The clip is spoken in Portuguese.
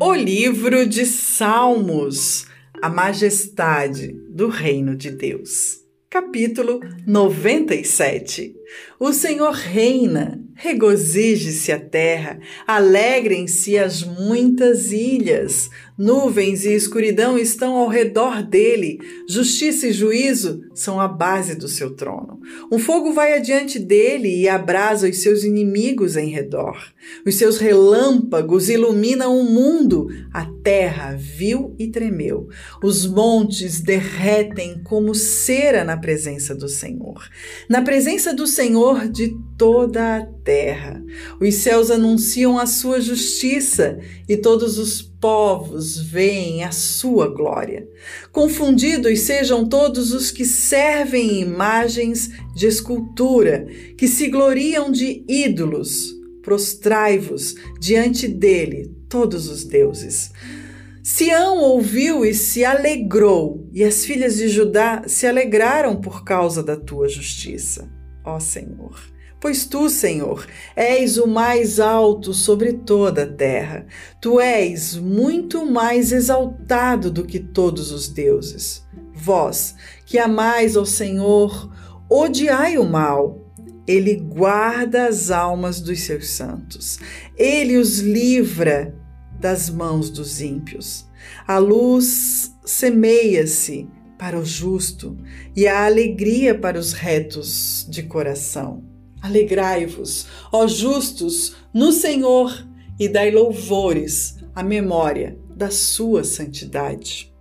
O livro de Salmos, a majestade do reino de Deus. Capítulo 97. O Senhor reina, regozije-se a terra, alegrem-se as muitas ilhas. Nuvens e escuridão estão ao redor dele, justiça e juízo são a base do seu trono. Um fogo vai adiante dele e abrasa os seus inimigos em redor. Os seus relâmpagos iluminam o mundo, a terra viu e tremeu. Os montes derretem como cera na presença do Senhor. Na presença do Senhor de toda a terra. Os céus anunciam a sua justiça e todos os povos veem a sua glória. Confundidos sejam todos os que servem imagens de escultura, que se gloriam de ídolos. Prostrai-vos diante dele, todos os deuses. Sião ouviu e se alegrou, e as filhas de Judá se alegraram por causa da tua justiça, ó Senhor. Pois tu, Senhor, és o mais alto sobre toda a terra. Tu és muito mais exaltado do que todos os deuses. Vós, que amais ao Senhor, odiai o mal. Ele guarda as almas dos seus santos. Ele os livra das mãos dos ímpios. A luz semeia-se para o justo e a alegria para os retos de coração. Alegrai-vos, ó justos, no Senhor e dai louvores à memória da sua santidade.